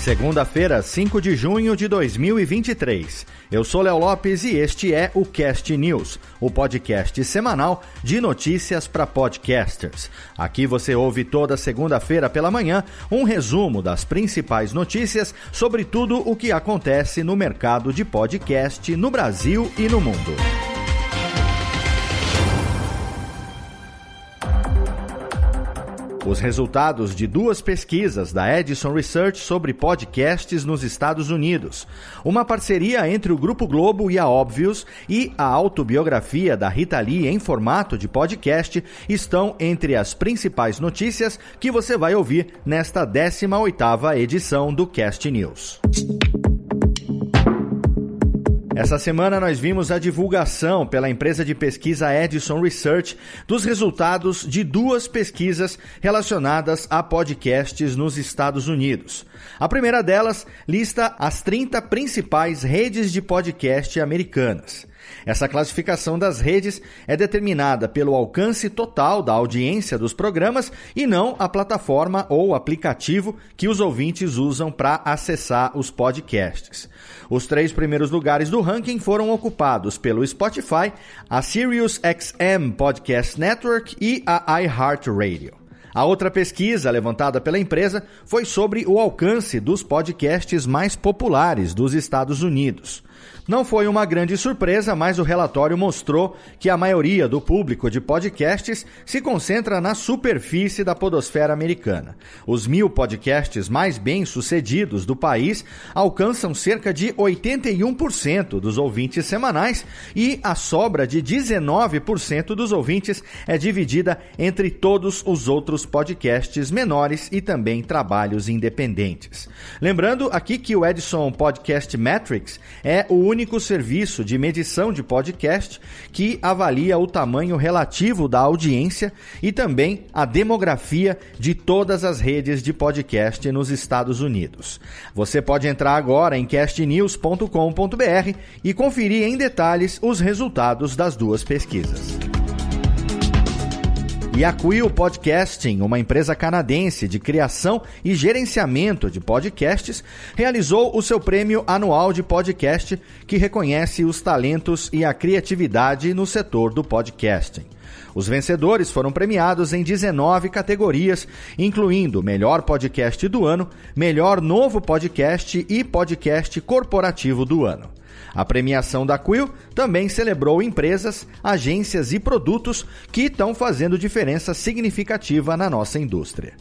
Segunda-feira, 5 de junho de 2023. Eu sou Léo Lopes e este é o Cast News, o podcast semanal de notícias para podcasters. Aqui você ouve toda segunda-feira pela manhã um resumo das principais notícias sobre tudo o que acontece no mercado de podcast no Brasil e no mundo. Os resultados de duas pesquisas da Edison Research sobre podcasts nos Estados Unidos, uma parceria entre o Grupo Globo e a Óbvios e a autobiografia da Rita Lee em formato de podcast estão entre as principais notícias que você vai ouvir nesta 18ª edição do Cast News. Essa semana nós vimos a divulgação pela empresa de pesquisa Edison Research dos resultados de duas pesquisas relacionadas a podcasts nos Estados Unidos. A primeira delas lista as 30 principais redes de podcast americanas. Essa classificação das redes é determinada pelo alcance total da audiência dos programas e não a plataforma ou aplicativo que os ouvintes usam para acessar os podcasts. Os três primeiros lugares do ranking foram ocupados pelo Spotify, a SiriusXM Podcast Network e a iHeartRadio. A outra pesquisa levantada pela empresa foi sobre o alcance dos podcasts mais populares dos Estados Unidos. Não foi uma grande surpresa, mas o relatório mostrou que a maioria do público de podcasts se concentra na superfície da podosfera americana. Os mil podcasts mais bem-sucedidos do país alcançam cerca de 81% dos ouvintes semanais e a sobra de 19% dos ouvintes é dividida entre todos os outros podcasts menores e também trabalhos independentes. Lembrando aqui que o Edison Podcast Metrics é o único serviço de medição de podcast que avalia o tamanho relativo da audiência e também a demografia de todas as redes de podcast nos Estados Unidos. Você pode entrar agora em castnews.com.br e conferir em detalhes os resultados das duas pesquisas. E a Quill Podcasting, uma empresa canadense de criação e gerenciamento de podcasts, realizou o seu prêmio anual de podcast, que reconhece os talentos e a criatividade no setor do podcasting. Os vencedores foram premiados em 19 categorias, incluindo Melhor Podcast do Ano, Melhor Novo Podcast e Podcast Corporativo do Ano. A premiação da Quill também celebrou empresas, agências e produtos que estão fazendo diferença significativa na nossa indústria.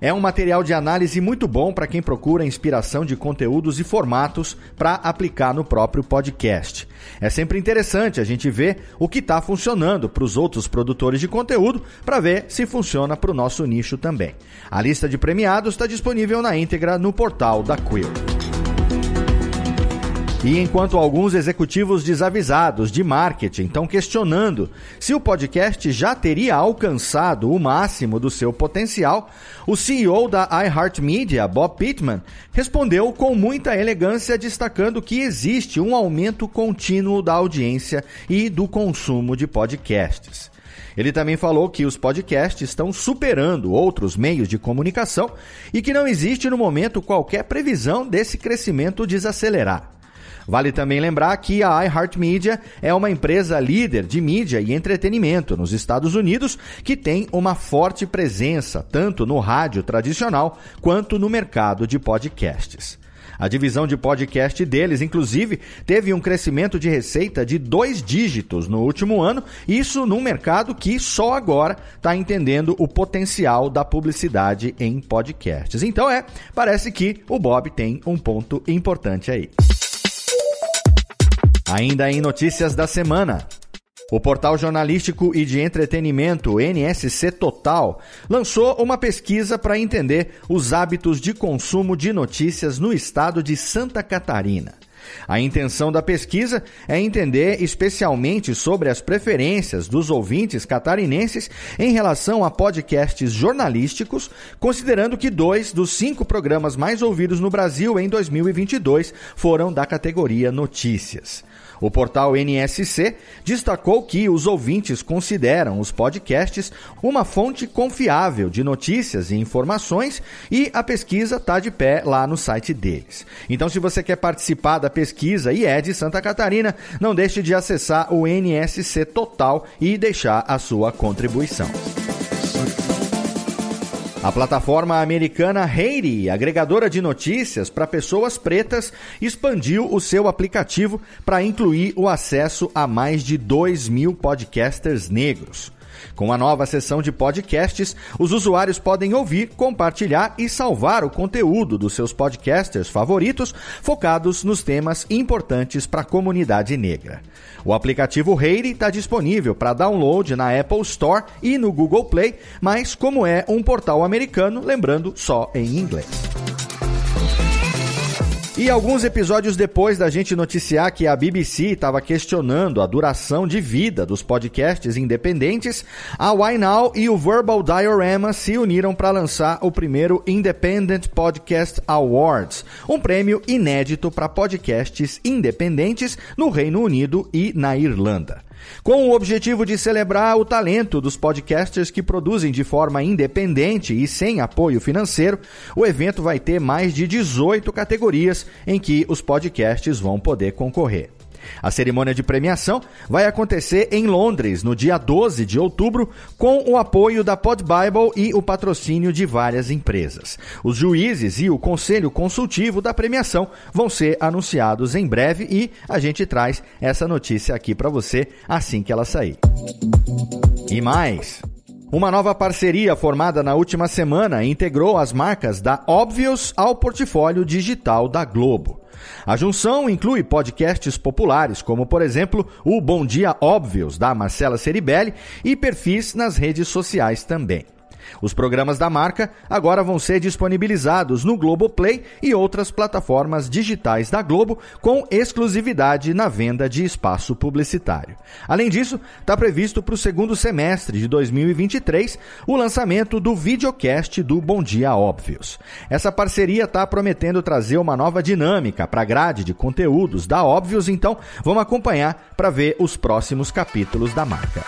É um material de análise muito bom para quem procura inspiração de conteúdos e formatos para aplicar no próprio podcast. É sempre interessante a gente ver o que está funcionando para os outros produtores de conteúdo para ver se funciona para o nosso nicho também. A lista de premiados está disponível na íntegra no portal da Quill. E enquanto alguns executivos desavisados de marketing estão questionando se o podcast já teria alcançado o máximo do seu potencial, o CEO da iHeartMedia, Bob Pittman, respondeu com muita elegância, destacando que existe um aumento contínuo da audiência e do consumo de podcasts. Ele também falou que os podcasts estão superando outros meios de comunicação e que não existe no momento qualquer previsão desse crescimento desacelerar. Vale também lembrar que a iHeartMedia é uma empresa líder de mídia e entretenimento nos Estados Unidos que tem uma forte presença tanto no rádio tradicional quanto no mercado de podcasts. A divisão de podcast deles, inclusive, teve um crescimento de receita de dois dígitos no último ano, isso num mercado que só agora está entendendo o potencial da publicidade em podcasts. Então é, parece que o Bob tem um ponto importante aí. Ainda em notícias da semana. O portal jornalístico e de entretenimento NSC Total lançou uma pesquisa para entender os hábitos de consumo de notícias no estado de Santa Catarina. A intenção da pesquisa é entender especialmente sobre as preferências dos ouvintes catarinenses em relação a podcasts jornalísticos, considerando que dois dos cinco programas mais ouvidos no Brasil em 2022 foram da categoria Notícias. O portal NSC destacou que os ouvintes consideram os podcasts uma fonte confiável de notícias e informações e a pesquisa está de pé lá no site deles. Então, se você quer participar da pesquisa e é de Santa Catarina, não deixe de acessar o NSC Total e deixar a sua contribuição. A plataforma americana Haiti, agregadora de notícias para pessoas pretas, expandiu o seu aplicativo para incluir o acesso a mais de 2 mil podcasters negros. Com a nova seção de podcasts, os usuários podem ouvir, compartilhar e salvar o conteúdo dos seus podcasters favoritos, focados nos temas importantes para a comunidade negra. O aplicativo Reire está disponível para download na Apple Store e no Google Play, mas como é um portal americano, lembrando só em inglês. E alguns episódios depois da gente noticiar que a BBC estava questionando a duração de vida dos podcasts independentes, a Why Now e o Verbal Diorama se uniram para lançar o primeiro Independent Podcast Awards, um prêmio inédito para podcasts independentes no Reino Unido e na Irlanda. Com o objetivo de celebrar o talento dos podcasters que produzem de forma independente e sem apoio financeiro, o evento vai ter mais de 18 categorias em que os podcasts vão poder concorrer. A cerimônia de premiação vai acontecer em Londres no dia 12 de outubro, com o apoio da Pod Bible e o patrocínio de várias empresas. Os juízes e o conselho consultivo da premiação vão ser anunciados em breve e a gente traz essa notícia aqui para você assim que ela sair. E mais. Uma nova parceria formada na última semana integrou as marcas da Obvious ao portfólio digital da Globo. A junção inclui podcasts populares, como por exemplo o Bom Dia Óbvios, da Marcela Ceribelli, e perfis nas redes sociais também. Os programas da marca agora vão ser disponibilizados no Globoplay e outras plataformas digitais da Globo com exclusividade na venda de espaço publicitário. Além disso, está previsto para o segundo semestre de 2023 o lançamento do videocast do Bom Dia Óbvios. Essa parceria está prometendo trazer uma nova dinâmica para a grade de conteúdos da Óbvios, então vamos acompanhar para ver os próximos capítulos da marca.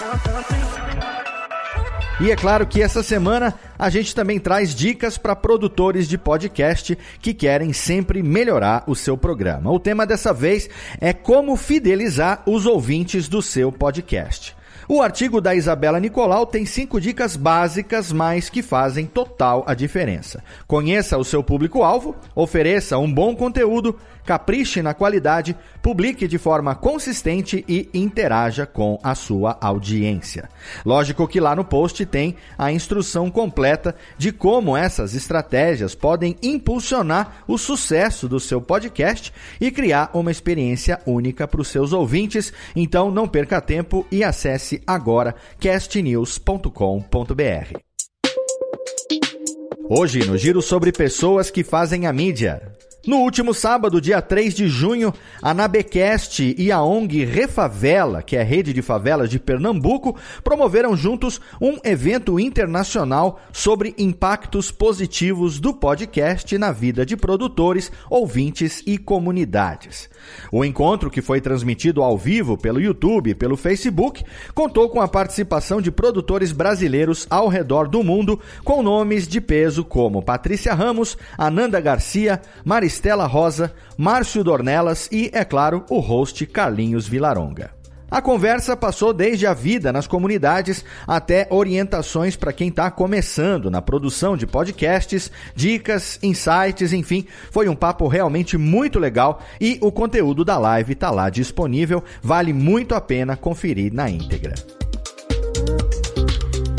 E é claro que essa semana a gente também traz dicas para produtores de podcast que querem sempre melhorar o seu programa. O tema dessa vez é como fidelizar os ouvintes do seu podcast. O artigo da Isabela Nicolau tem cinco dicas básicas, mas que fazem total a diferença. Conheça o seu público-alvo, ofereça um bom conteúdo, capriche na qualidade, publique de forma consistente e interaja com a sua audiência. Lógico que lá no post tem a instrução completa de como essas estratégias podem impulsionar o sucesso do seu podcast e criar uma experiência única para os seus ouvintes. Então não perca tempo e acesse agora castnews.com.br. Hoje, no giro sobre pessoas que fazem a mídia. No último sábado, dia 3 de junho, a Nabecast e a ONG Refavela, que é a rede de favelas de Pernambuco, promoveram juntos um evento internacional sobre impactos positivos do podcast na vida de produtores, ouvintes e comunidades. O encontro, que foi transmitido ao vivo pelo YouTube e pelo Facebook, contou com a participação de produtores brasileiros ao redor do mundo, com nomes de peso como Patrícia Ramos, Ananda Garcia, Maristela Estela Rosa, Márcio Dornelas e, é claro, o host Carlinhos Vilaronga. A conversa passou desde a vida nas comunidades até orientações para quem está começando na produção de podcasts, dicas, insights, enfim, foi um papo realmente muito legal e o conteúdo da live está lá disponível, vale muito a pena conferir na íntegra.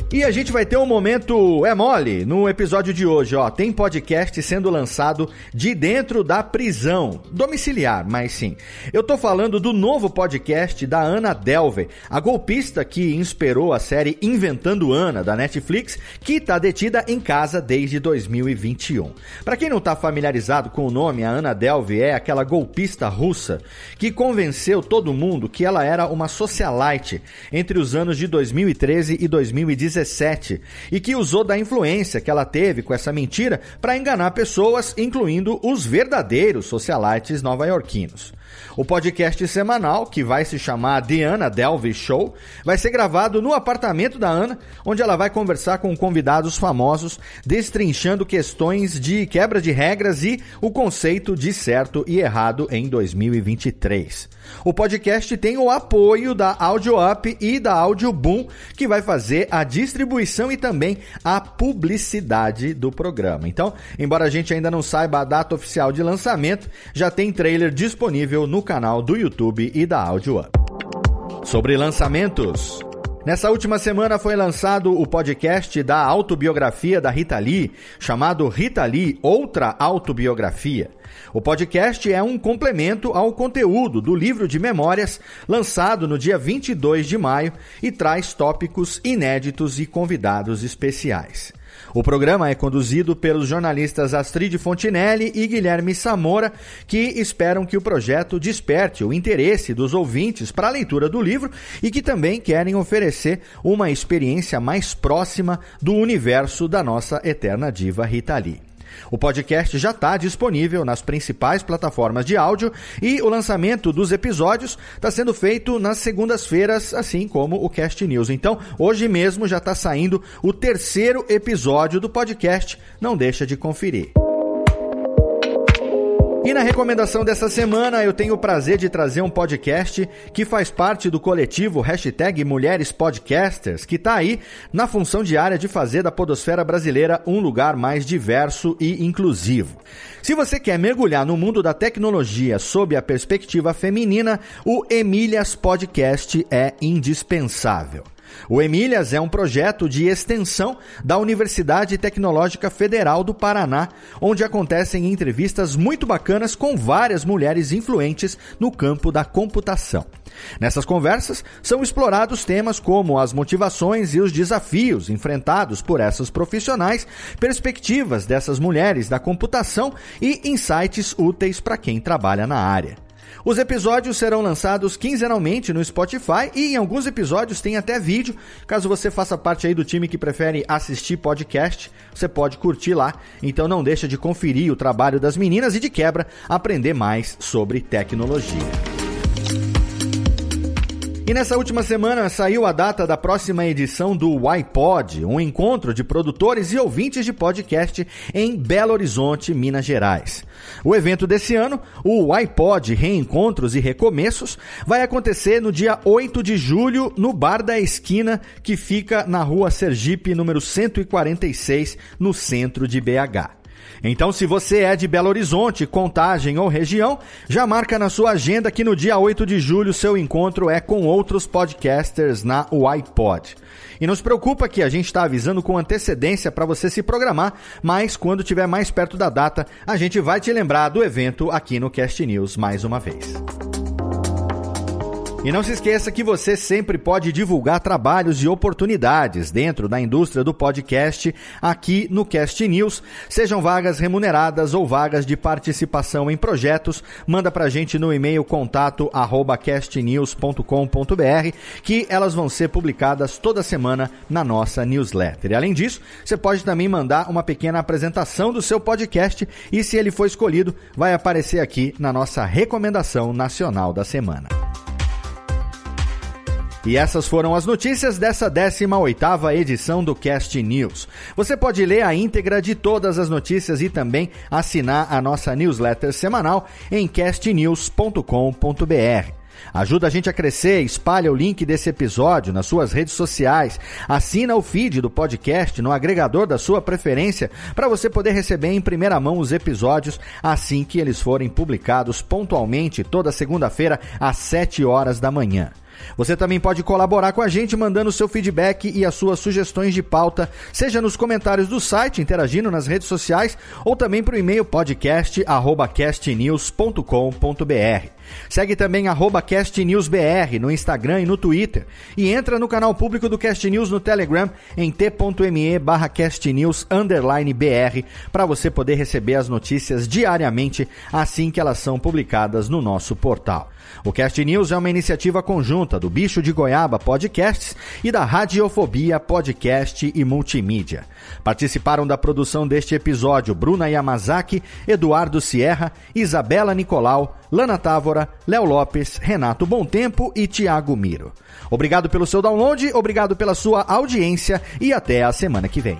E a gente vai ter um momento é mole no episódio de hoje, ó. Tem podcast sendo lançado de dentro da prisão, domiciliar, mas sim. Eu tô falando do novo podcast da Ana Delve, a golpista que inspirou a série Inventando Ana da Netflix, que tá detida em casa desde 2021. Para quem não tá familiarizado com o nome, a Ana Delve é aquela golpista russa que convenceu todo mundo que ela era uma socialite entre os anos de 2013 e 2017 2017 e que usou da influência que ela teve com essa mentira para enganar pessoas, incluindo os verdadeiros socialites nova-iorquinos. O podcast semanal, que vai se chamar The Ana Delvey Show, vai ser gravado no apartamento da Ana, onde ela vai conversar com convidados famosos, destrinchando questões de quebra de regras e o conceito de certo e errado em 2023. O podcast tem o apoio da Audio Up e da Audio Boom, que vai fazer a distribuição e também a publicidade do programa. Então, embora a gente ainda não saiba a data oficial de lançamento, já tem trailer disponível no canal do YouTube e da Audio Up. Sobre lançamentos. Nessa última semana foi lançado o podcast da autobiografia da Rita Lee, chamado Rita Lee Outra Autobiografia. O podcast é um complemento ao conteúdo do livro de memórias lançado no dia 22 de maio e traz tópicos inéditos e convidados especiais. O programa é conduzido pelos jornalistas Astrid Fontinelli e Guilherme Samora, que esperam que o projeto desperte o interesse dos ouvintes para a leitura do livro e que também querem oferecer uma experiência mais próxima do universo da nossa eterna diva Rita Lee. O podcast já está disponível nas principais plataformas de áudio e o lançamento dos episódios está sendo feito nas segundas-feiras, assim como o Cast News. Então, hoje mesmo já está saindo o terceiro episódio do podcast. Não deixa de conferir. E na recomendação dessa semana eu tenho o prazer de trazer um podcast que faz parte do coletivo hashtag Mulheres Podcasters, que está aí na função diária de fazer da podosfera brasileira um lugar mais diverso e inclusivo. Se você quer mergulhar no mundo da tecnologia sob a perspectiva feminina, o Emílias Podcast é indispensável. O Emílias é um projeto de extensão da Universidade Tecnológica Federal do Paraná, onde acontecem entrevistas muito bacanas com várias mulheres influentes no campo da computação. Nessas conversas são explorados temas como as motivações e os desafios enfrentados por essas profissionais, perspectivas dessas mulheres da computação e insights úteis para quem trabalha na área. Os episódios serão lançados quinzenalmente no Spotify e em alguns episódios tem até vídeo. Caso você faça parte aí do time que prefere assistir podcast, você pode curtir lá. Então não deixa de conferir o trabalho das meninas e de quebra aprender mais sobre tecnologia. E nessa última semana saiu a data da próxima edição do iPod, um encontro de produtores e ouvintes de podcast em Belo Horizonte, Minas Gerais. O evento desse ano, o iPod Reencontros e Recomeços, vai acontecer no dia 8 de julho no Bar da Esquina, que fica na rua Sergipe, número 146, no centro de BH. Então, se você é de Belo Horizonte, Contagem ou região, já marca na sua agenda que no dia 8 de julho seu encontro é com outros podcasters na iPod. E não se preocupa que a gente está avisando com antecedência para você se programar, mas quando tiver mais perto da data, a gente vai te lembrar do evento aqui no Cast News mais uma vez. E não se esqueça que você sempre pode divulgar trabalhos e oportunidades dentro da indústria do podcast aqui no Cast News, sejam vagas remuneradas ou vagas de participação em projetos, manda pra gente no e-mail contato arroba castnews.com.br que elas vão ser publicadas toda semana na nossa newsletter. E além disso, você pode também mandar uma pequena apresentação do seu podcast e se ele for escolhido, vai aparecer aqui na nossa recomendação nacional da semana. E essas foram as notícias dessa 18ª edição do Cast News. Você pode ler a íntegra de todas as notícias e também assinar a nossa newsletter semanal em castnews.com.br. Ajuda a gente a crescer, espalha o link desse episódio nas suas redes sociais, assina o feed do podcast no agregador da sua preferência para você poder receber em primeira mão os episódios assim que eles forem publicados pontualmente toda segunda-feira às 7 horas da manhã. Você também pode colaborar com a gente mandando seu feedback e as suas sugestões de pauta, seja nos comentários do site, interagindo nas redes sociais, ou também para o e-mail podcast@castnews.com.br. Segue também CastNewsBR no Instagram e no Twitter. E entra no canal público do Cast News no Telegram em t.me barra BR para você poder receber as notícias diariamente assim que elas são publicadas no nosso portal. O Cast News é uma iniciativa conjunta do Bicho de Goiaba Podcasts e da Radiofobia Podcast e Multimídia. Participaram da produção deste episódio Bruna Yamazaki, Eduardo Sierra, Isabela Nicolau, Lana Távora, Léo Lopes, Renato Tempo e Tiago Miro. Obrigado pelo seu download, obrigado pela sua audiência e até a semana que vem.